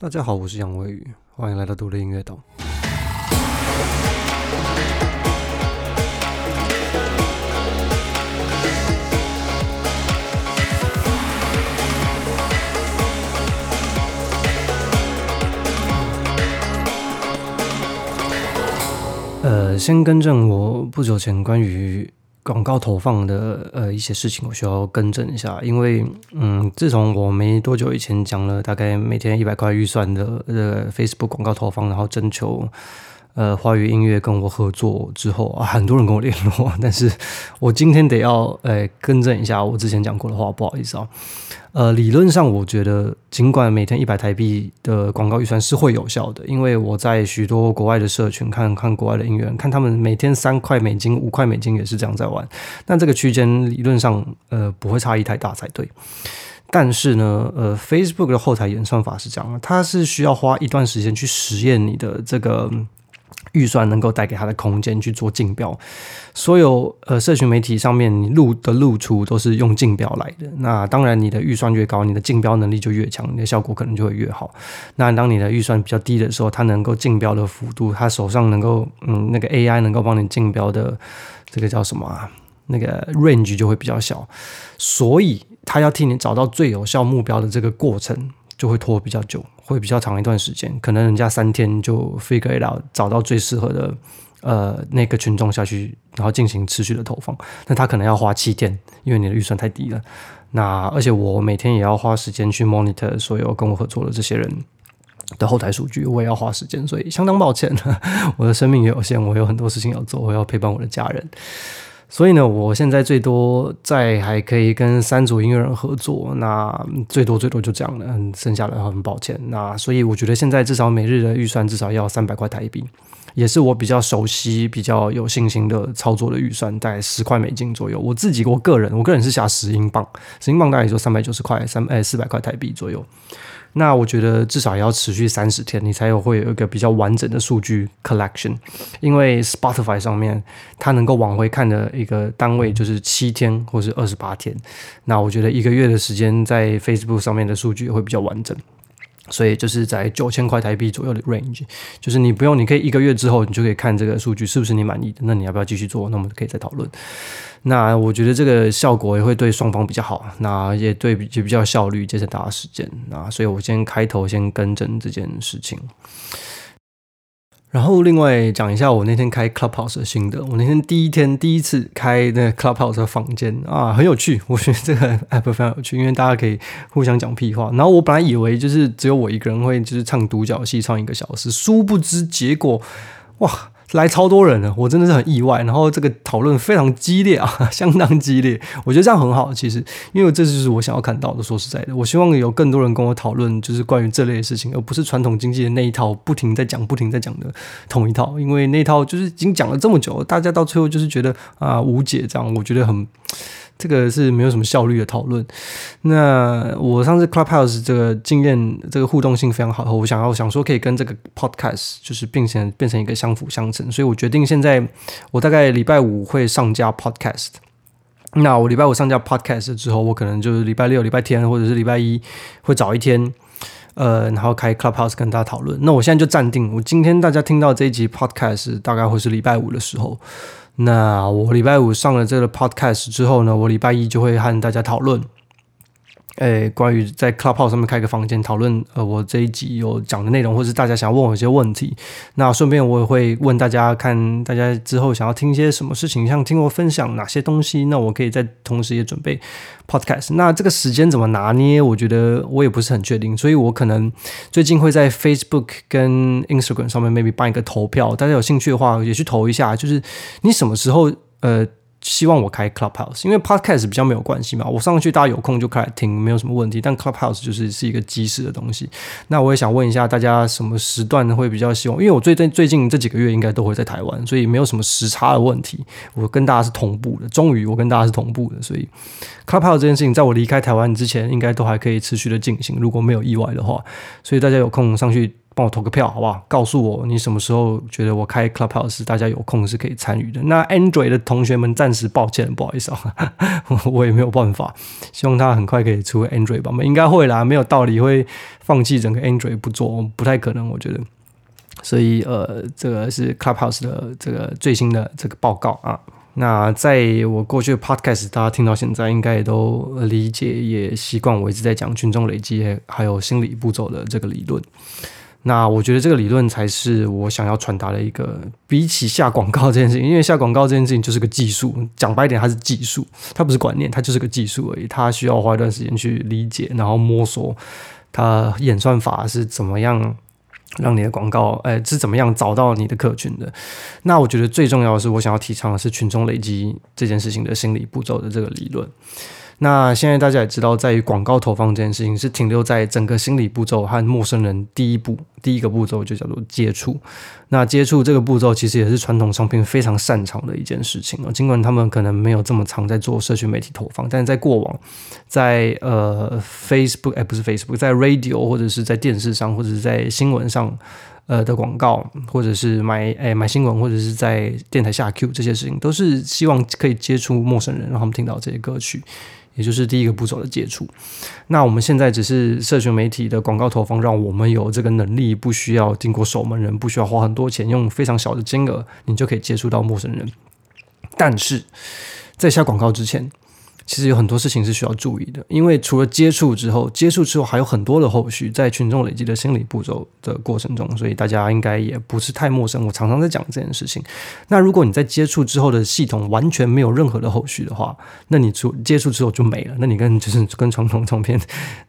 大家好，我是杨伟宇，欢迎来到独立音乐岛。呃，先更正我不久前关于。广告投放的呃一些事情，我需要更正一下，因为嗯，自从我没多久以前讲了大概每天一百块预算的呃 Facebook 广告投放，然后征求。呃，华语音乐跟我合作之后啊，很多人跟我联络，但是我今天得要呃更正一下我之前讲过的话，不好意思啊。呃，理论上我觉得，尽管每天一百台币的广告预算是会有效的，因为我在许多国外的社群看看国外的音乐人，看他们每天三块美金、五块美金也是这样在玩，那这个区间理论上呃不会差异太大才对。但是呢，呃，Facebook 的后台演算法是这样，它是需要花一段时间去实验你的这个。预算能够带给他的空间去做竞标，所有呃社群媒体上面你录的露出都是用竞标来的。那当然，你的预算越高，你的竞标能力就越强，你的效果可能就会越好。那当你的预算比较低的时候，他能够竞标的幅度，他手上能够嗯那个 AI 能够帮你竞标的这个叫什么啊？那个 range 就会比较小，所以他要替你找到最有效目标的这个过程就会拖比较久。会比较长一段时间，可能人家三天就 figure it out，找到最适合的呃那个群众下去，然后进行持续的投放。那他可能要花七天，因为你的预算太低了。那而且我每天也要花时间去 monitor 所有跟我合作的这些人的后台数据，我也要花时间，所以相当抱歉，我的生命也有限，我有很多事情要做，我要陪伴我的家人。所以呢，我现在最多在还可以跟三组音乐人合作，那最多最多就这样了，剩下的很抱歉。那所以我觉得现在至少每日的预算至少要三百块台币，也是我比较熟悉、比较有信心的操作的预算，大概十块美金左右。我自己我个人，我个人是下十英镑，十英镑大概也就三百九十块，三哎四百块台币左右。那我觉得至少也要持续三十天，你才有会有一个比较完整的数据 collection。因为 Spotify 上面它能够往回看的一个单位就是七天或是二十八天。那我觉得一个月的时间在 Facebook 上面的数据会比较完整。所以就是在九千块台币左右的 range，就是你不用，你可以一个月之后你就可以看这个数据是不是你满意的。那你要不要继续做？那我们可以再讨论。那我觉得这个效果也会对双方比较好，那也对也比较效率，节省大家时间。那所以我先开头先更正这件事情。然后另外讲一下我那天开 Clubhouse 的心得。我那天第一天第一次开那 Clubhouse 的房间啊，很有趣。我觉得这个 app 非常有趣，因为大家可以互相讲屁话。然后我本来以为就是只有我一个人会就是唱独角戏唱一个小时，殊不知结果哇。来超多人了，我真的是很意外。然后这个讨论非常激烈啊，相当激烈。我觉得这样很好，其实，因为这就是我想要看到的。说实在的，我希望有更多人跟我讨论，就是关于这类的事情，而不是传统经济的那一套，不停在讲、不停在讲的同一套。因为那套就是已经讲了这么久，大家到最后就是觉得啊无解，这样我觉得很。这个是没有什么效率的讨论。那我上次 Clubhouse 这个经验，这个互动性非常好，我想要想说可以跟这个 Podcast 就是变成变成一个相辅相成，所以我决定现在我大概礼拜五会上架 Podcast。那我礼拜五上架 Podcast 之后，我可能就是礼拜六、礼拜天或者是礼拜一会早一天，呃，然后开 Clubhouse 跟大家讨论。那我现在就暂定，我今天大家听到这一集 Podcast 大概会是礼拜五的时候。那我礼拜五上了这个 podcast 之后呢，我礼拜一就会和大家讨论。诶，关于在 Clubhouse 上面开个房间讨论，呃，我这一集有讲的内容，或是大家想要问我一些问题，那顺便我也会问大家，看大家之后想要听些什么事情，想听我分享哪些东西，那我可以在同时也准备 Podcast。那这个时间怎么拿捏？我觉得我也不是很确定，所以我可能最近会在 Facebook 跟 Instagram 上面 maybe 办一个投票，大家有兴趣的话也去投一下，就是你什么时候呃。希望我开 Clubhouse，因为 Podcast 比较没有关系嘛，我上去大家有空就开来听，没有什么问题。但 Clubhouse 就是是一个即时的东西。那我也想问一下大家，什么时段会比较希望？因为我最近最近这几个月应该都会在台湾，所以没有什么时差的问题。我跟大家是同步的，终于我跟大家是同步的，所以 Clubhouse 这件事情，在我离开台湾之前，应该都还可以持续的进行，如果没有意外的话。所以大家有空上去。帮我投个票，好不好？告诉我你什么时候觉得我开 Clubhouse，大家有空是可以参与的。那 Android 的同学们暂时抱歉，不好意思啊，我也没有办法。希望他很快可以出 Android 版本，应该会啦，没有道理会放弃整个 Android 不做，不太可能，我觉得。所以呃，这个是 Clubhouse 的这个最新的这个报告啊。那在我过去的 podcast，大家听到现在应该也都理解，也习惯我一直在讲群众累积还有心理步骤的这个理论。那我觉得这个理论才是我想要传达的一个，比起下广告这件事情，因为下广告这件事情就是个技术，讲白一点，它是技术，它不是观念，它就是个技术而已。它需要花一段时间去理解，然后摸索它演算法是怎么样。让你的广告，哎，是怎么样找到你的客群的？那我觉得最重要的是，我想要提倡的是群众累积这件事情的心理步骤的这个理论。那现在大家也知道，在于广告投放这件事情是停留在整个心理步骤和陌生人第一步，第一个步骤就叫做接触。那接触这个步骤其实也是传统商品非常擅长的一件事情。尽管他们可能没有这么常在做社群媒体投放，但是在过往，在呃 Facebook 哎不是 Facebook，在 Radio 或者是在电视上或者是在新闻上呃的广告，或者是买哎买新闻或者是在电台下 Q 这些事情，都是希望可以接触陌生人，让他们听到这些歌曲。也就是第一个步骤的接触。那我们现在只是社群媒体的广告投放，让我们有这个能力，不需要经过守门人，不需要花很多钱，用非常小的金额，你就可以接触到陌生人。但是在下广告之前，其实有很多事情是需要注意的，因为除了接触之后，接触之后还有很多的后续，在群众累积的心理步骤的过程中，所以大家应该也不是太陌生。我常常在讲这件事情。那如果你在接触之后的系统完全没有任何的后续的话，那你出接触之后就没了，那你跟就是跟传统唱片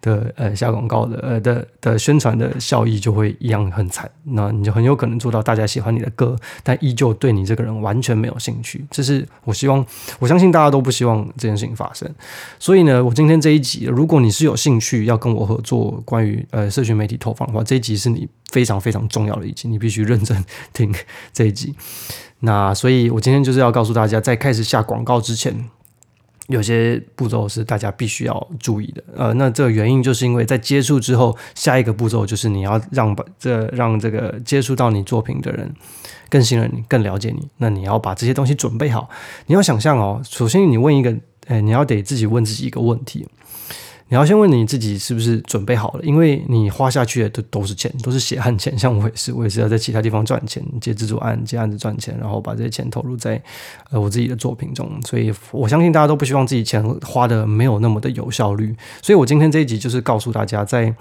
的呃下广告的呃的的宣传的效益就会一样很惨。那你就很有可能做到大家喜欢你的歌，但依旧对你这个人完全没有兴趣。这是我希望，我相信大家都不希望这件事情发生。所以呢，我今天这一集，如果你是有兴趣要跟我合作关于呃社群媒体投放的话，这一集是你非常非常重要的一集，你必须认真听这一集。那所以，我今天就是要告诉大家，在开始下广告之前，有些步骤是大家必须要注意的。呃，那这个原因就是因为在接触之后，下一个步骤就是你要让把这让这个接触到你作品的人更信任你、更了解你。那你要把这些东西准备好。你要想象哦，首先你问一个。哎，你要得自己问自己一个问题，你要先问你自己是不是准备好了，因为你花下去的都都是钱，都是血汗钱。像我也是，我也是要在其他地方赚钱，接制作案、接案子赚钱，然后把这些钱投入在呃我自己的作品中。所以我相信大家都不希望自己钱花的没有那么的有效率。所以我今天这一集就是告诉大家，在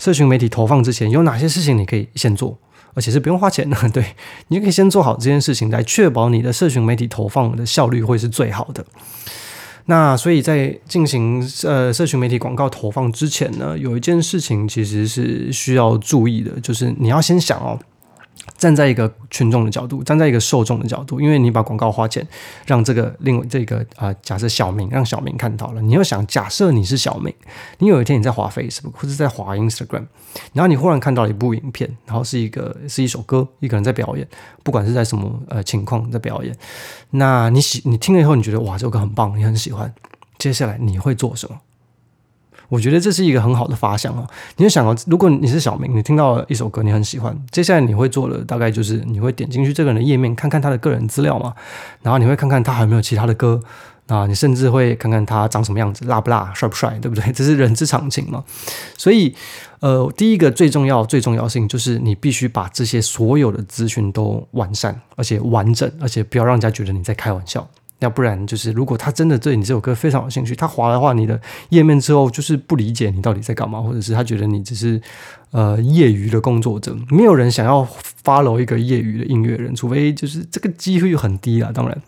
社群媒体投放之前，有哪些事情你可以先做，而且是不用花钱的。对，你可以先做好这件事情，来确保你的社群媒体投放的效率会是最好的。那所以在进行呃社群媒体广告投放之前呢，有一件事情其实是需要注意的，就是你要先想哦。站在一个群众的角度，站在一个受众的角度，因为你把广告花钱让这个另外这个啊、假设小明让小明看到了，你要想，假设你是小明，你有一天你在滑 Facebook 或者在滑 Instagram，然后你忽然看到了一部影片，然后是一个是一首歌，一个人在表演，不管是在什么呃情况在表演，那你喜你听了以后，你觉得哇，这首歌很棒，你很喜欢，接下来你会做什么？我觉得这是一个很好的发想哦。你就想哦，如果你是小明，你听到一首歌你很喜欢，接下来你会做的大概就是你会点进去这个人的页面，看看他的个人资料嘛，然后你会看看他还有没有其他的歌啊，你甚至会看看他长什么样子，辣不辣，帅不帅，对不对？这是人之常情嘛。所以，呃，第一个最重要、最重要性就是你必须把这些所有的资讯都完善，而且完整，而且不要让人家觉得你在开玩笑。要不然就是，如果他真的对你这首歌非常有兴趣，他滑的话，你的页面之后就是不理解你到底在干嘛，或者是他觉得你只是呃业余的工作者，没有人想要 follow 一个业余的音乐人，除非就是这个机会很低啊。当然，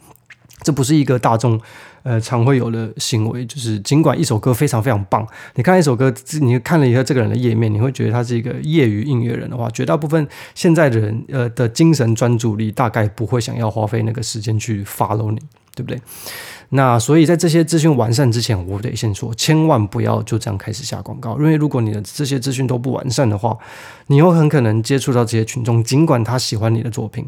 这不是一个大众呃常会有的行为。就是尽管一首歌非常非常棒，你看一首歌，你看了一下这个人的页面，你会觉得他是一个业余音乐人的话，绝大部分现在的人呃的精神专注力大概不会想要花费那个时间去 follow 你。对不对？那所以在这些资讯完善之前，我得先说，千万不要就这样开始下广告，因为如果你的这些资讯都不完善的话，你有很可能接触到这些群众，尽管他喜欢你的作品，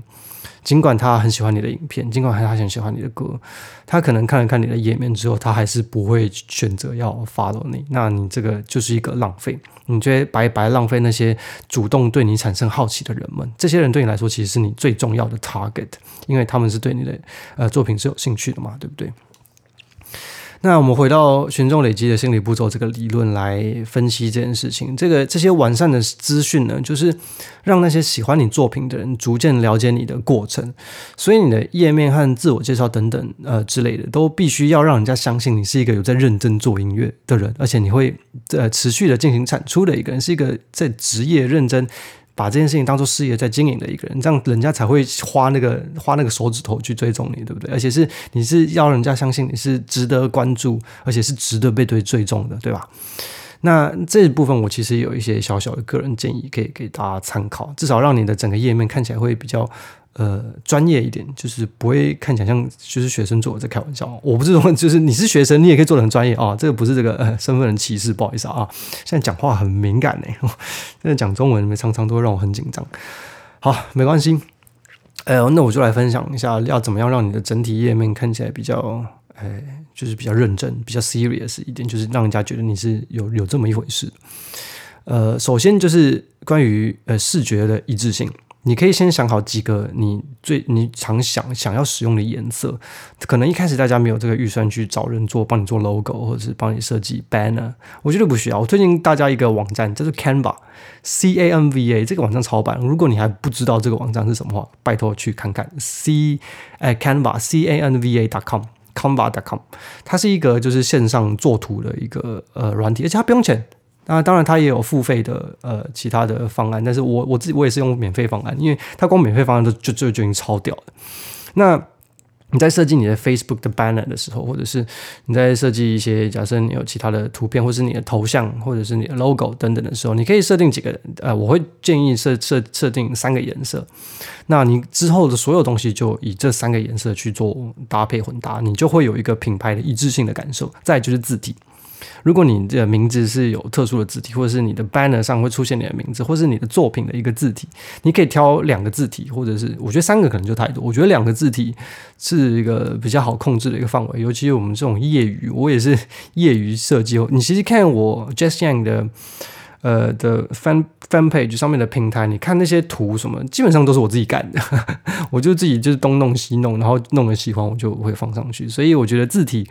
尽管他很喜欢你的影片，尽管他很喜欢你的歌，他可能看了看你的页面之后，他还是不会选择要 follow 你。那你这个就是一个浪费，你觉得白白浪费那些主动对你产生好奇的人们，这些人对你来说其实是你最重要的 target，因为他们是对你的呃作品是有兴趣的嘛，对不对？那我们回到群众累积的心理步骤这个理论来分析这件事情。这个这些完善的资讯呢，就是让那些喜欢你作品的人逐渐了解你的过程。所以你的页面和自我介绍等等呃之类的，都必须要让人家相信你是一个有在认真做音乐的人，而且你会呃持续的进行产出的一个人，是一个在职业认真。把这件事情当做事业在经营的一个人，这样人家才会花那个花那个手指头去追踪你，对不对？而且是你是要人家相信你是值得关注，而且是值得被对追踪的，对吧？那这部分我其实有一些小小的个人建议，可以给大家参考，至少让你的整个页面看起来会比较。呃，专业一点，就是不会看起来像就是学生做的在开玩笑。我不是说，就是你是学生，你也可以做得很专业啊、这个不是这个呃身份的歧视，不好意思啊。现在讲话很敏感呢，现在讲中文常常都会让我很紧张。好，没关系。呃，那我就来分享一下，要怎么样让你的整体页面看起来比较，呃，就是比较认真、比较 serious 一点，就是让人家觉得你是有有这么一回事。呃，首先就是关于呃视觉的一致性。你可以先想好几个你最你常想想要使用的颜色，可能一开始大家没有这个预算去找人做帮你做 logo 或者是帮你设计 banner，我觉得不需要。我推荐大家一个网站叫做 Canva，C A N V A 这个网站超棒。如果你还不知道这个网站是什么话，拜托去看看 C 哎 Canva C A N V A dot com Canva.com，它是一个就是线上作图的一个呃软体，而且它不用钱。那当然，它也有付费的呃其他的方案，但是我我自己我也是用免费方案，因为它光免费方案就就就已经超屌了。那你在设计你的 Facebook 的 banner 的时候，或者是你在设计一些假设你有其他的图片，或是你的头像，或者是你的 logo 等等的时候，你可以设定几个呃，我会建议设设设定三个颜色。那你之后的所有东西就以这三个颜色去做搭配混搭，你就会有一个品牌的一致性的感受。再就是字体。如果你的名字是有特殊的字体，或者是你的 banner 上会出现你的名字，或是你的作品的一个字体，你可以挑两个字体，或者是我觉得三个可能就太多。我觉得两个字体是一个比较好控制的一个范围，尤其我们这种业余，我也是业余设计。你其实看我 Just Yang 的。呃的 fan fan page 上面的平台，你看那些图什么，基本上都是我自己干的，我就自己就是东弄西弄，然后弄得喜欢我就会放上去。所以我觉得字体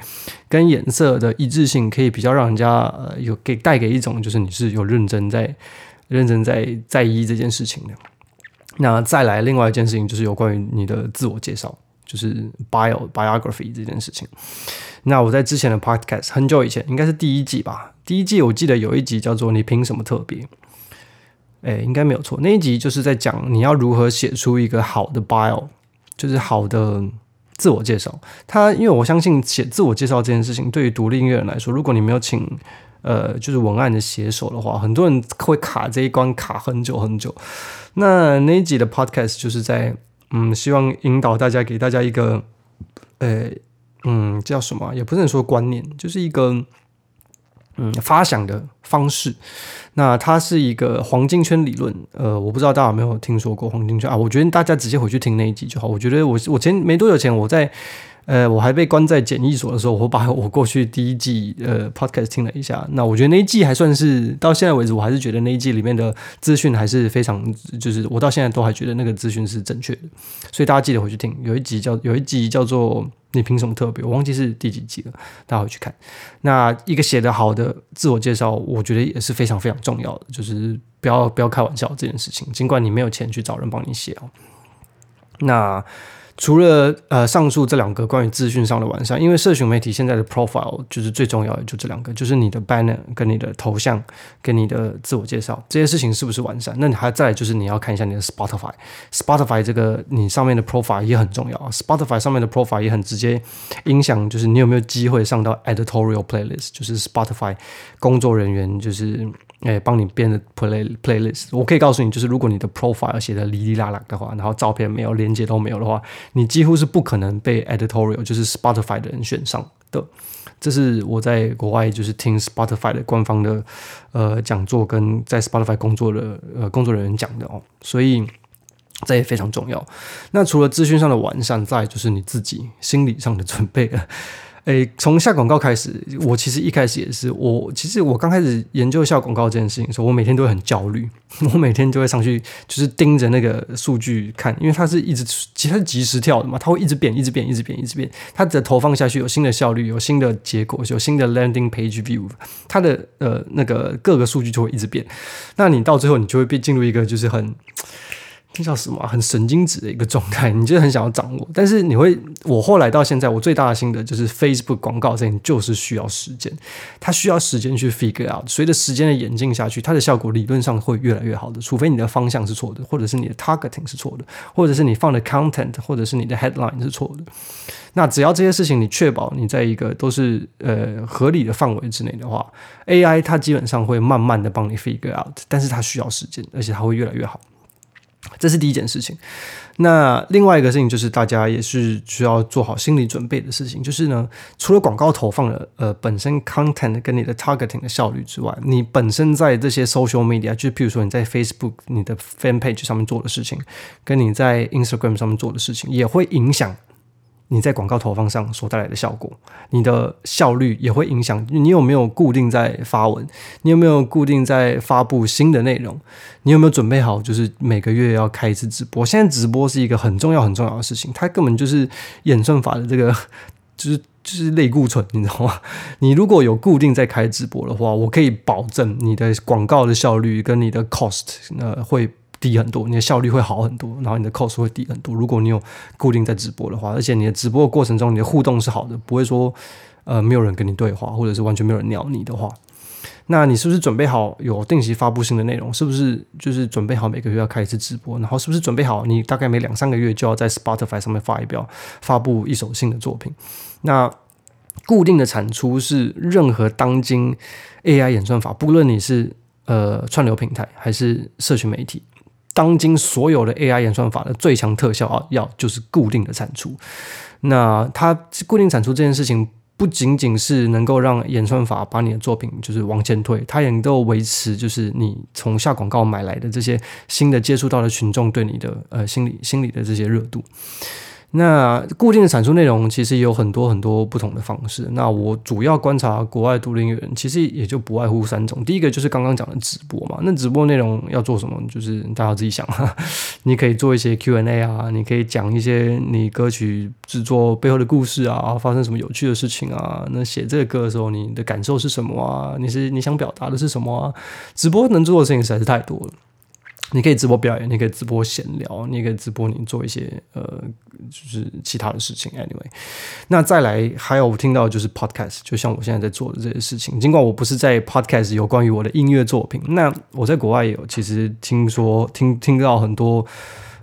跟颜色的一致性，可以比较让人家呃有给带给一种就是你是有认真在认真在在意这件事情的。那再来另外一件事情就是有关于你的自我介绍，就是 bio biography 这件事情。那我在之前的 podcast 很久以前，应该是第一季吧。第一季我记得有一集叫做“你凭什么特别”，哎，应该没有错。那一集就是在讲你要如何写出一个好的 bio，就是好的自我介绍。他因为我相信写自我介绍这件事情，对于独立音乐人来说，如果你没有请呃就是文案的写手的话，很多人会卡这一关卡很久很久。那那一集的 podcast 就是在嗯，希望引导大家，给大家一个呃。嗯，叫什么？也不能说观念，就是一个嗯发想的方式。那它是一个黄金圈理论。呃，我不知道大家有没有听说过黄金圈啊？我觉得大家直接回去听那一集就好。我觉得我我前没多久前我在。呃，我还被关在检疫所的时候，我把我过去第一季呃 podcast 听了一下。那我觉得那一季还算是到现在为止，我还是觉得那一季里面的资讯还是非常，就是我到现在都还觉得那个资讯是正确的。所以大家记得回去听，有一集叫有一集叫做“你凭什么特别”，我忘记是第几集了，大家回去看。那一个写的好的自我介绍，我觉得也是非常非常重要的，就是不要不要开玩笑这件事情，尽管你没有钱去找人帮你写哦。那。除了呃上述这两个关于资讯上的完善，因为社群媒体现在的 profile 就是最重要的，就这两个，就是你的 banner 跟你的头像跟你的自我介绍这些事情是不是完善？那你还再就是你要看一下你的 Spotify，Spotify 这个你上面的 profile 也很重要啊，Spotify 上面的 profile 也很直接影响，就是你有没有机会上到 editorial playlist，就是 Spotify 工作人员就是。诶，帮你编的 play playlist，我可以告诉你，就是如果你的 profile 写的哩哩啦啦的话，然后照片没有，连接都没有的话，你几乎是不可能被 editorial，就是 Spotify 的人选上的。这是我在国外就是听 Spotify 的官方的呃讲座，跟在 Spotify 工作的呃工作人员讲的哦。所以这也非常重要。那除了资讯上的完善，再就是你自己心理上的准备了。诶，从下广告开始，我其实一开始也是，我其实我刚开始研究下广告这件事情的时候，我每天都会很焦虑，我每天就会上去就是盯着那个数据看，因为它是一直其实它是即时跳的嘛，它会一直变，一直变，一直变，一直变。它的投放下去有新的效率，有新的结果，有新的 landing page view，它的呃那个各个数据就会一直变。那你到最后你就会变进入一个就是很。这叫什么？很神经质的一个状态，你就很想要掌握。但是你会，我后来到现在，我最大的心得就是，Facebook 广告这件就是需要时间，它需要时间去 figure out。随着时间的演进下去，它的效果理论上会越来越好的。除非你的方向是错的，或者是你的 targeting 是错的，或者是你放的 content，或者是你的 headline 是错的。那只要这些事情你确保你在一个都是呃合理的范围之内的话，AI 它基本上会慢慢的帮你 figure out，但是它需要时间，而且它会越来越好。这是第一件事情。那另外一个事情就是，大家也是需要做好心理准备的事情，就是呢，除了广告投放的呃本身 content 跟你的 targeting 的效率之外，你本身在这些 social media，就譬如说你在 Facebook 你的 fan page 上面做的事情，跟你在 Instagram 上面做的事情，也会影响。你在广告投放上所带来的效果，你的效率也会影响你有没有固定在发文，你有没有固定在发布新的内容，你有没有准备好就是每个月要开一次直播？现在直播是一个很重要很重要的事情，它根本就是演算法的这个 就是就是类固醇，你知道吗？你如果有固定在开直播的话，我可以保证你的广告的效率跟你的 cost 呃会。低很多，你的效率会好很多，然后你的 cost 会低很多。如果你有固定在直播的话，而且你的直播的过程中，你的互动是好的，不会说呃没有人跟你对话，或者是完全没有人鸟你的话，那你是不是准备好有定期发布新的内容？是不是就是准备好每个月要开一次直播？然后是不是准备好你大概每两三个月就要在 Spotify 上面发一表发布一首新的作品？那固定的产出是任何当今 AI 演算法，不论你是呃串流平台还是社群媒体。当今所有的 AI 演算法的最强特效啊，要就是固定的产出。那它固定产出这件事情，不仅仅是能够让演算法把你的作品就是往前推，它也能够维持就是你从下广告买来的这些新的接触到的群众对你的呃心理心理的这些热度。那固定的产出内容其实也有很多很多不同的方式。那我主要观察国外独立音乐人，其实也就不外乎三种。第一个就是刚刚讲的直播嘛。那直播内容要做什么？就是大家自己想。你可以做一些 Q&A 啊，你可以讲一些你歌曲制作背后的故事啊，发生什么有趣的事情啊。那写这个歌的时候，你的感受是什么啊？你是你想表达的是什么啊？直播能做的事情实在是太多了。你可以直播表演，你可以直播闲聊，你可以直播你做一些呃，就是其他的事情。Anyway，那再来还有我听到就是 Podcast，就像我现在在做的这些事情。尽管我不是在 Podcast 有关于我的音乐作品，那我在国外也有，其实听说听听到很多。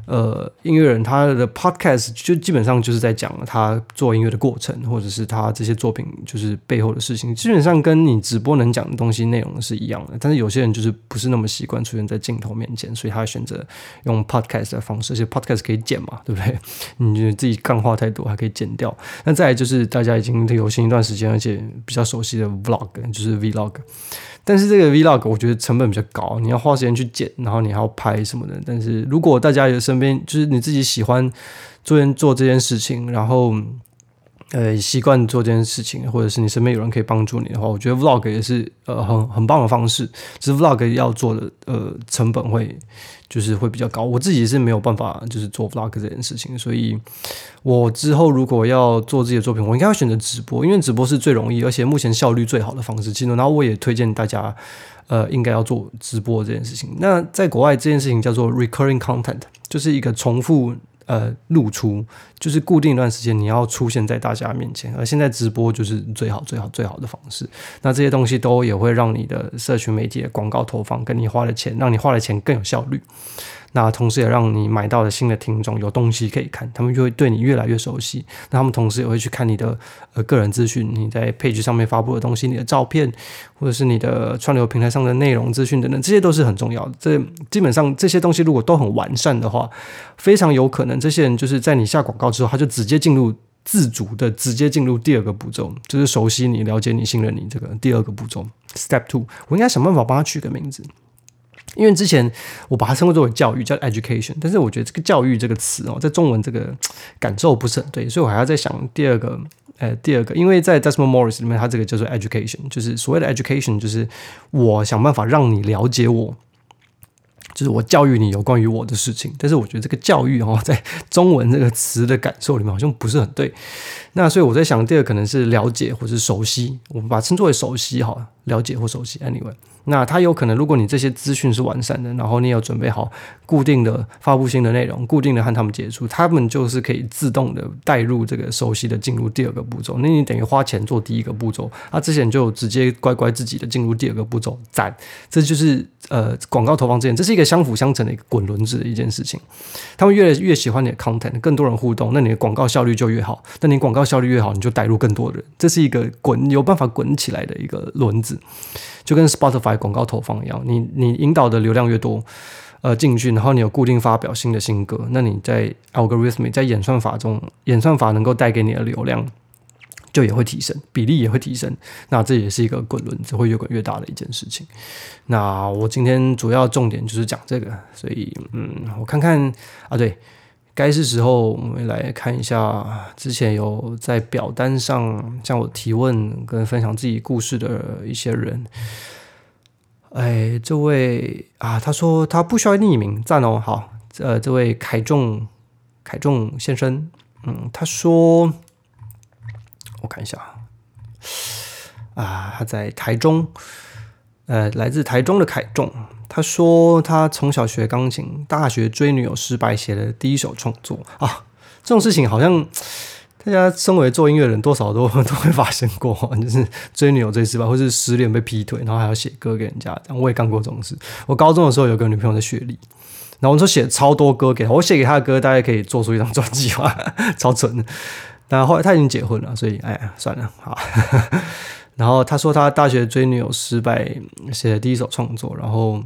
呃，音乐人他的 podcast 就基本上就是在讲他做音乐的过程，或者是他这些作品就是背后的事情，基本上跟你直播能讲的东西内容是一样的。但是有些人就是不是那么习惯出现在镜头面前，所以他选择用 podcast 的方式，而且 podcast 可以剪嘛，对不对？你觉得自己干话太多还可以剪掉。那再来就是大家已经流行一段时间，而且比较熟悉的 vlog，就是 vlog。但是这个 vlog 我觉得成本比较高，你要花时间去剪，然后你还要拍什么的。但是如果大家有身边就是你自己喜欢做做这件事情，然后呃习惯做这件事情，或者是你身边有人可以帮助你的话，我觉得 vlog 也是呃很很棒的方式。只是 vlog 要做的呃成本会。就是会比较高，我自己是没有办法就是做 vlog 这件事情，所以我之后如果要做自己的作品，我应该会选择直播，因为直播是最容易，而且目前效率最好的方式。其实，然后我也推荐大家，呃，应该要做直播这件事情。那在国外，这件事情叫做 recurring content，就是一个重复。呃，露出就是固定一段时间，你要出现在大家面前，而现在直播就是最好、最好、最好的方式。那这些东西都也会让你的社群媒体的广告投放跟你花的钱，让你花的钱更有效率。那同时也让你买到的新的听众有东西可以看，他们就会对你越来越熟悉。那他们同时也会去看你的呃个人资讯，你在 page 上面发布的东西，你的照片，或者是你的串流平台上的内容资讯等等，这些都是很重要的。这基本上这些东西如果都很完善的话，非常有可能这些人就是在你下广告之后，他就直接进入自主的直接进入第二个步骤，就是熟悉你、了解你、信任你这个第二个步骤。Step two，我应该想办法帮他取个名字。因为之前我把它称作为教育，叫 education，但是我觉得这个教育这个词哦，在中文这个感受不是很对，所以我还要再想第二个，呃，第二个，因为在 Desmond Morris 里面，它这个叫做 education，就是所谓的 education，就是我想办法让你了解我。就是我教育你有关于我的事情，但是我觉得这个教育哦，在中文这个词的感受里面好像不是很对。那所以我在想，第二可能是了解或是熟悉，我们把它称作为熟悉哈，了解或熟悉。Anyway。那它有可能，如果你这些资讯是完善的，然后你有准备好固定的发布新的内容，固定的和他们接触，他们就是可以自动的带入这个熟悉的进入第二个步骤。那你等于花钱做第一个步骤，他之前就直接乖乖自己的进入第二个步骤，赞！这就是呃广告投放之前，这是一个相辅相成的一个滚轮子的一件事情。他们越来越喜欢你的 content，更多人互动，那你的广告效率就越好。那你广告效率越好，你就带入更多人，这是一个滚有办法滚起来的一个轮子。就跟 Spotify 广告投放一样，你你引导的流量越多，呃进去，然后你有固定发表新的新歌，那你在 algorithm 在演算法中，演算法能够带给你的流量就也会提升，比例也会提升，那这也是一个滚轮只会越滚越大的一件事情。那我今天主要重点就是讲这个，所以嗯，我看看啊，对。该是时候，我们来看一下之前有在表单上向我提问跟分享自己故事的一些人。哎，这位啊，他说他不需要匿名，赞哦，好，呃，这位凯仲凯仲先生，嗯，他说，我看一下啊，他在台中，呃，来自台中的凯仲。他说他从小学钢琴，大学追女友失败，写了第一首创作啊。这种事情好像大家身为做音乐人，多少都 都会发生过，就是追女友追失败，或是失恋被劈腿，然后还要写歌给人家。我也干过这种事。我高中的时候有个女朋友的学历，然后我说写超多歌给她。我写给她的歌，大概可以做出一张专辑吧，超蠢的。但后来她已经结婚了，所以哎呀，算了，好。然后他说他大学追女友失败，写了第一首创作，然后。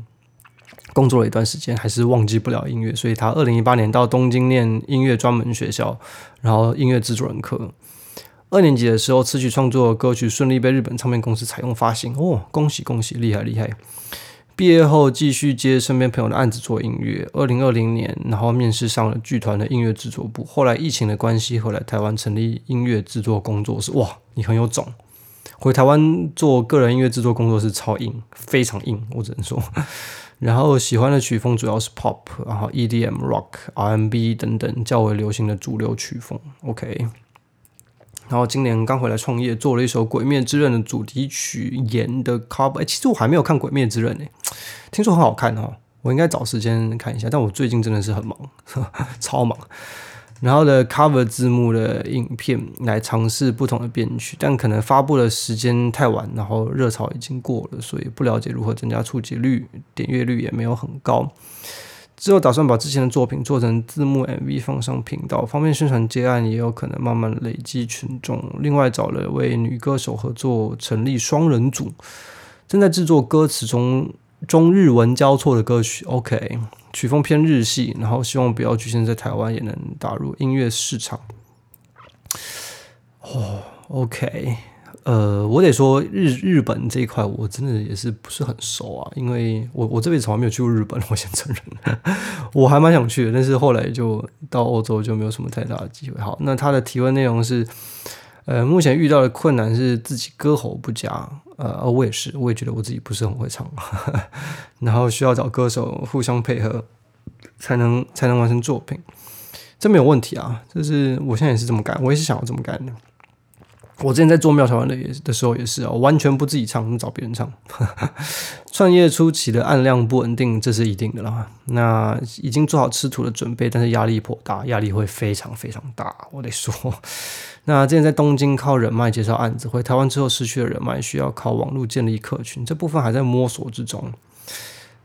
工作了一段时间，还是忘记不了音乐，所以他二零一八年到东京念音乐专门学校，然后音乐制作人课。二年级的时候，词曲创作的歌曲顺利被日本唱片公司采用发行，哦，恭喜恭喜，厉害厉害！毕业后继续接身边朋友的案子做音乐。二零二零年，然后面试上了剧团的音乐制作部。后来疫情的关系，后来台湾成立音乐制作工作室。哇，你很有种！回台湾做个人音乐制作工作室超硬，非常硬，我只能说。然后喜欢的曲风主要是 pop，然后 EDM、rock、R&B 等等较为流行的主流曲风。OK，然后今年刚回来创业，做了一首《鬼灭之刃》的主题曲《演》的 cover。其实我还没有看《鬼灭之刃》呢，听说很好看哦，我应该找时间看一下。但我最近真的是很忙，超忙。然后的 cover 字幕的影片来尝试不同的编曲，但可能发布的时间太晚，然后热潮已经过了，所以不了解如何增加触及率，点阅率也没有很高。之后打算把之前的作品做成字幕 MV 放上频道，方便宣传接案，也有可能慢慢累积群众。另外找了位女歌手合作，成立双人组，正在制作歌词中中日文交错的歌曲。OK。曲风偏日系，然后希望不要局限在台湾，也能打入音乐市场。哦，OK，呃，我得说日日本这一块，我真的也是不是很熟啊，因为我我这辈子从来没有去过日本，我先承认，我还蛮想去的，但是后来就到欧洲就没有什么太大的机会。好，那他的提问内容是，呃，目前遇到的困难是自己歌喉不佳。呃，我也是，我也觉得我自己不是很会唱，然后需要找歌手互相配合，才能才能完成作品，这没有问题啊，就是我现在也是这么干，我也是想要这么干的。我之前在做庙台湾的也的时候也是啊，完全不自己唱，找别人唱。创业初期的案量不稳定，这是一定的啦。那已经做好吃土的准备，但是压力颇大，压力会非常非常大，我得说。那之前在东京靠人脉介绍案子，回台湾之后失去了人脉，需要靠网络建立客群，这部分还在摸索之中。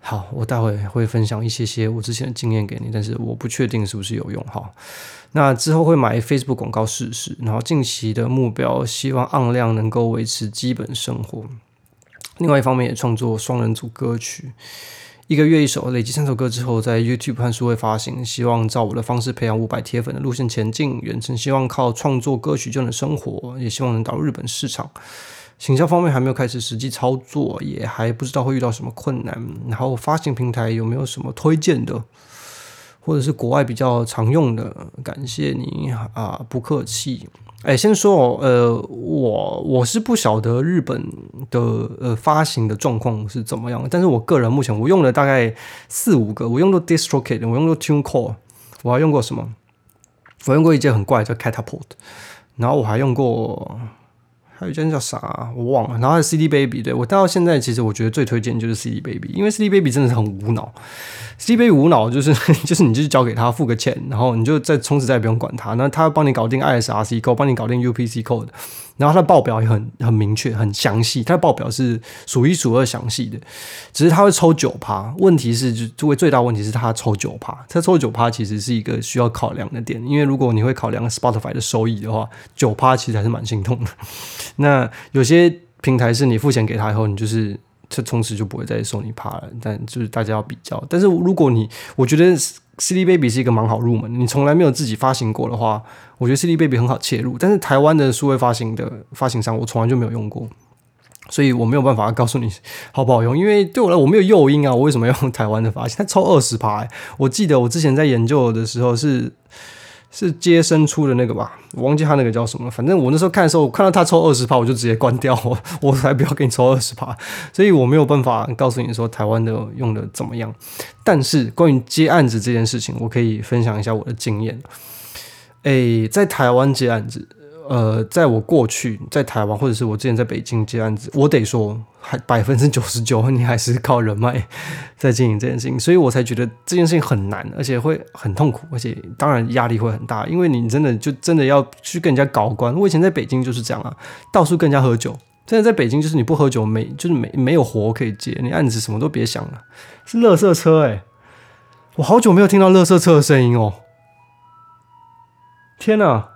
好，我待会会分享一些些我之前的经验给你，但是我不确定是不是有用。哈，那之后会买 Facebook 广告试试，然后近期的目标希望按量能够维持基本生活。另外一方面也创作双人组歌曲，一个月一首，累积三首歌之后，在 YouTube 和数位发行，希望照我的方式培养五百铁粉的路线前进。远程希望靠创作歌曲就能生活，也希望能到日本市场。行销方面还没有开始实际操作，也还不知道会遇到什么困难。然后发行平台有没有什么推荐的，或者是国外比较常用的？感谢你啊，不客气。哎，先说哦，呃，我我是不晓得日本的呃发行的状况是怎么样，但是我个人目前我用了大概四五个，我用过 DistroKid，我用过 TuneCore，我还用过什么？我用过一件很怪叫 Catapult，然后我还用过。还有一间叫啥、我忘了。然后还有 CD Baby，对，我到现在其实我觉得最推荐就是 CD Baby，因为 CD Baby 真的是很无脑。C 杯无脑就是 就是你就是交给他付个钱，然后你就再充值再也不用管他，那他帮你搞定 ISRC code，帮你搞定 UPC code。然后他的报表也很很明确、很详细，他的报表是数一数二详细的。只是他会抽九趴，问题是就作为最大问题是他抽九趴，他抽九趴其实是一个需要考量的点，因为如果你会考量 Spotify 的收益的话，九趴其实还是蛮心痛的。那有些平台是你付钱给他以后，你就是这从此就不会再送你趴了，但就是大家要比较。但是如果你，我觉得。CD Baby 是一个蛮好入门，你从来没有自己发行过的话，我觉得 CD Baby 很好切入。但是台湾的数位发行的发行商，我从来就没有用过，所以我没有办法告诉你好不好用。因为对我来，我没有诱因啊，我为什么要用 台湾的发行？它抽二十趴，我记得我之前在研究的时候是。是接生出的那个吧，我忘记他那个叫什么。反正我那时候看的时候，我看到他抽二十趴，我就直接关掉，我 我才不要给你抽二十趴。所以我没有办法告诉你说台湾的用的怎么样。但是关于接案子这件事情，我可以分享一下我的经验。诶，在台湾接案子。呃，在我过去在台湾，或者是我之前在北京接案子，我得说，还百分之九十九，你还是靠人脉 在经营这件事情，所以我才觉得这件事情很难，而且会很痛苦，而且当然压力会很大，因为你真的就真的要去跟人家搞关。我以前在北京就是这样啊，到处跟人家喝酒。真的在北京，就是你不喝酒没，就是没没有活可以接，你案子什么都别想了。是垃圾车哎、我好久没有听到垃圾车的声音哦，天哪！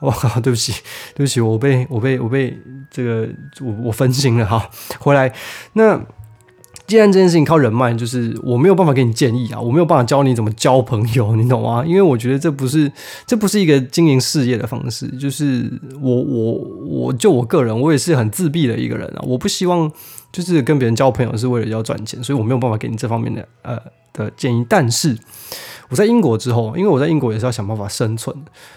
我靠，对不起，对不起，我被我被我被这个我我分心了哈。回来，那既然这件事情靠人脉，就是我没有办法给你建议啊，我没有办法教你怎么交朋友，你懂吗？因为我觉得这不是这不是一个经营事业的方式，就是我我我就我个人，我也是很自闭的一个人啊，我不希望就是跟别人交朋友是为了要赚钱，所以我没有办法给你这方面的呃的建议，但是。我在英国之后，因为我在英国也是要想办法生存，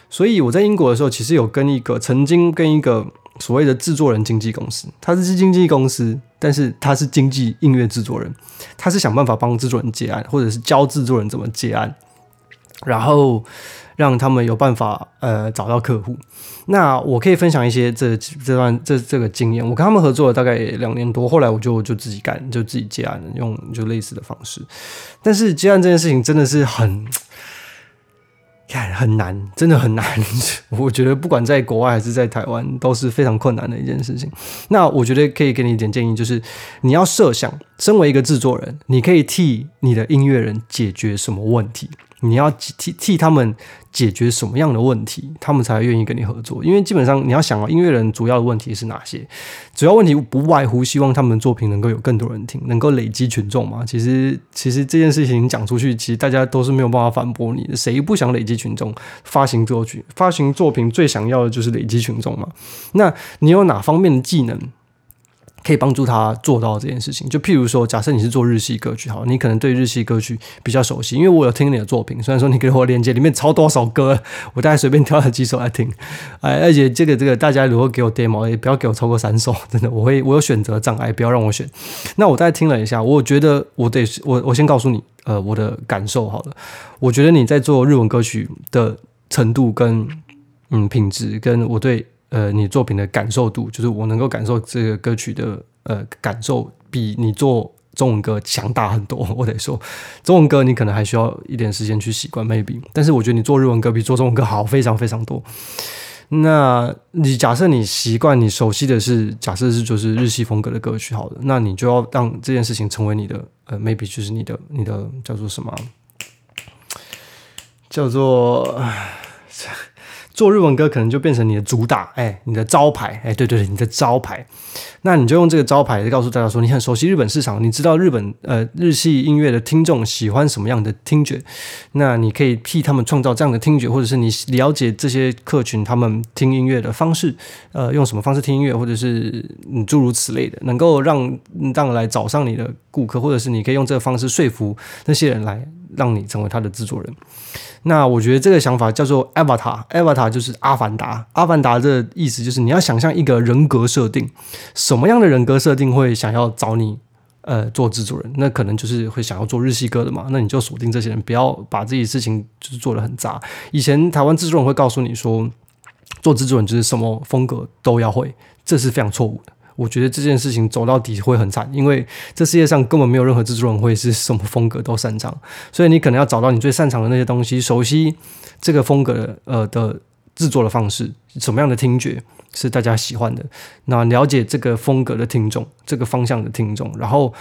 所以我在英国的时候，其实有跟一个曾经跟一个所谓的制作人经纪公司，他是经纪公司，但是他是经纪音乐制作人，他是想办法帮制作人结案，或者是教制作人怎么结案，然后。让他们有办法呃找到客户。那我可以分享一些这这段这这个经验。我跟他们合作了大概两年多，后来我就就自己干，就自己接案，用就类似的方式。但是接案这件事情真的是很看很难，真的很难。我觉得不管在国外还是在台湾都是非常困难的一件事情。那我觉得可以给你一点建议，就是你要设想，身为一个制作人，你可以替你的音乐人解决什么问题。你要替替他们解决什么样的问题，他们才愿意跟你合作？因为基本上你要想啊，音乐人主要的问题是哪些？主要问题不外乎希望他们的作品能够有更多人听，能够累积群众嘛。其实，其实这件事情讲出去，其实大家都是没有办法反驳你的。谁不想累积群众？发行作曲、发行作品最想要的就是累积群众嘛。那你有哪方面的技能？可以帮助他做到这件事情。就譬如说，假设你是做日系歌曲，好，你可能对日系歌曲比较熟悉，因为我有听你的作品。虽然说你给我链接里面超多首歌，我大概随便挑了几首来听。哎，而且这个这个，大家如果给我 demo，也不要给我超过三首，真的，我会我有选择障碍，不要让我选。那我大概听了一下，我觉得我得我我先告诉你，呃，我的感受好了。我觉得你在做日文歌曲的程度跟嗯品质，跟我对。呃，你作品的感受度，就是我能够感受这个歌曲的呃感受，比你做中文歌强大很多。我得说，中文歌你可能还需要一点时间去习惯，maybe。但是我觉得你做日文歌比做中文歌好非常非常多。那你假设你习惯，你熟悉的是假设是就是日系风格的歌曲，好的，那你就要让这件事情成为你的呃，maybe 就是你的你的叫做什么？叫做。做日文歌可能就变成你的主打，哎，你的招牌，哎，对对对，你的招牌。那你就用这个招牌告诉大家说，你很熟悉日本市场，你知道日本呃日系音乐的听众喜欢什么样的听觉，那你可以替他们创造这样的听觉，或者是你了解这些客群他们听音乐的方式，呃，用什么方式听音乐，或者是嗯诸如此类的，能够让让来找上你的顾客，或者是你可以用这个方式说服那些人来让你成为他的制作人。那我觉得这个想法叫做 Avatar，Avatar 就是阿凡达。阿凡达的意思就是你要想象一个人格设定，什么样的人格设定会想要找你呃做制作人？那可能就是会想要做日系歌的嘛。那你就锁定这些人，不要把自己事情就是做的很杂。以前台湾制作人会告诉你说，做制作人就是什么风格都要会，这是非常错误的。我觉得这件事情走到底会很惨，因为这世界上根本没有任何制作人会是什么风格都擅长，所以你可能要找到你最擅长的那些东西，熟悉这个风格的呃的制作的方式，什么样的听觉是大家喜欢的，那了解这个风格的听众，这个方向的听众，然后。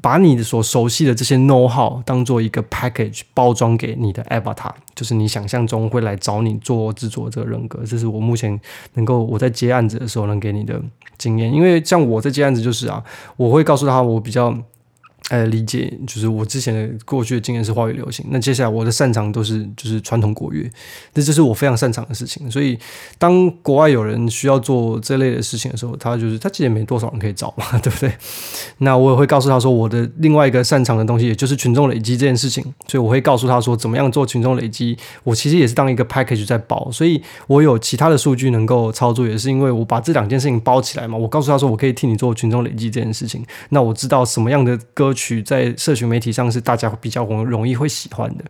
把你所熟悉的这些 know how 当做一个 package 包装给你的 avatar，就是你想象中会来找你做制作这个人格。这是我目前能够我在接案子的时候能给你的经验。因为像我在接案子就是啊，我会告诉他我比较。呃，理解就是我之前的过去的经验是华语流行，那接下来我的擅长都是就是传统国乐，这就是我非常擅长的事情。所以当国外有人需要做这类的事情的时候，他就是他其实也没多少人可以找嘛，对不对？那我也会告诉他说，我的另外一个擅长的东西，也就是群众累积这件事情。所以我会告诉他说，怎么样做群众累积，我其实也是当一个 package 在包。所以我有其他的数据能够操作，也是因为我把这两件事情包起来嘛。我告诉他说，我可以替你做群众累积这件事情。那我知道什么样的歌曲曲。在社群媒体上是大家比较容容易会喜欢的，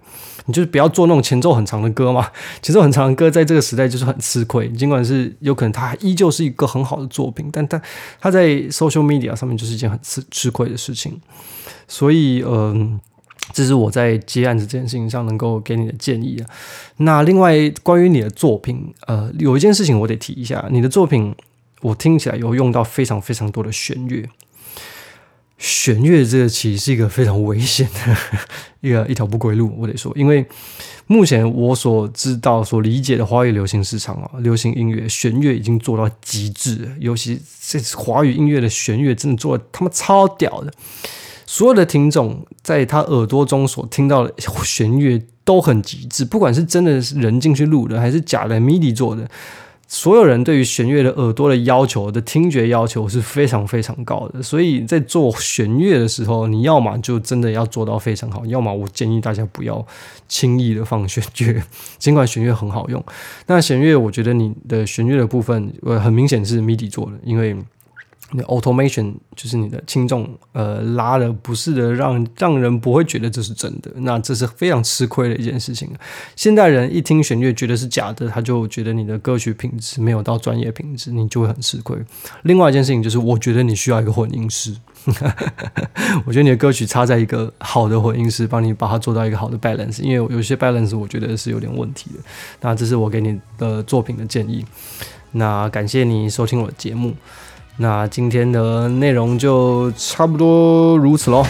你就是不要做那种前奏很长的歌嘛，前奏很长的歌在这个时代就是很吃亏。尽管是有可能它依旧是一个很好的作品，但它它在 social media 上面就是一件很吃吃亏的事情。所以，嗯、呃，这是我在接案子这件事情上能够给你的建议啊。那另外关于你的作品，呃，有一件事情我得提一下，你的作品我听起来有用到非常非常多的弦乐。弦乐这个其实是一个非常危险的 一个一条不归路，我得说，因为目前我所知道、所理解的华语流行市场啊，流行音乐弦乐已经做到极致，尤其这华语音乐的弦乐真的做的他妈超屌的，所有的听众在他耳朵中所听到的弦乐都很极致，不管是真的是人进去录的，还是假的 MIDI 做的。所有人对于弦乐的耳朵的要求的听觉要求是非常非常高的，所以在做弦乐的时候，你要么就真的要做到非常好，要么我建议大家不要轻易的放弦乐，尽管弦乐很好用。那弦乐，我觉得你的弦乐的部分，呃，很明显是 MIDI 做的，因为。你 automation 就是你的轻重，呃，拉的不是的，让让人不会觉得这是真的，那这是非常吃亏的一件事情。现代人一听弦乐觉得是假的，他就觉得你的歌曲品质没有到专业品质，你就会很吃亏。另外一件事情就是，我觉得你需要一个混音师，我觉得你的歌曲插在一个好的混音师，帮你把它做到一个好的 balance，因为有些 balance 我觉得是有点问题的。那这是我给你的作品的建议。那感谢你收听我的节目。那今天的内容就差不多如此喽。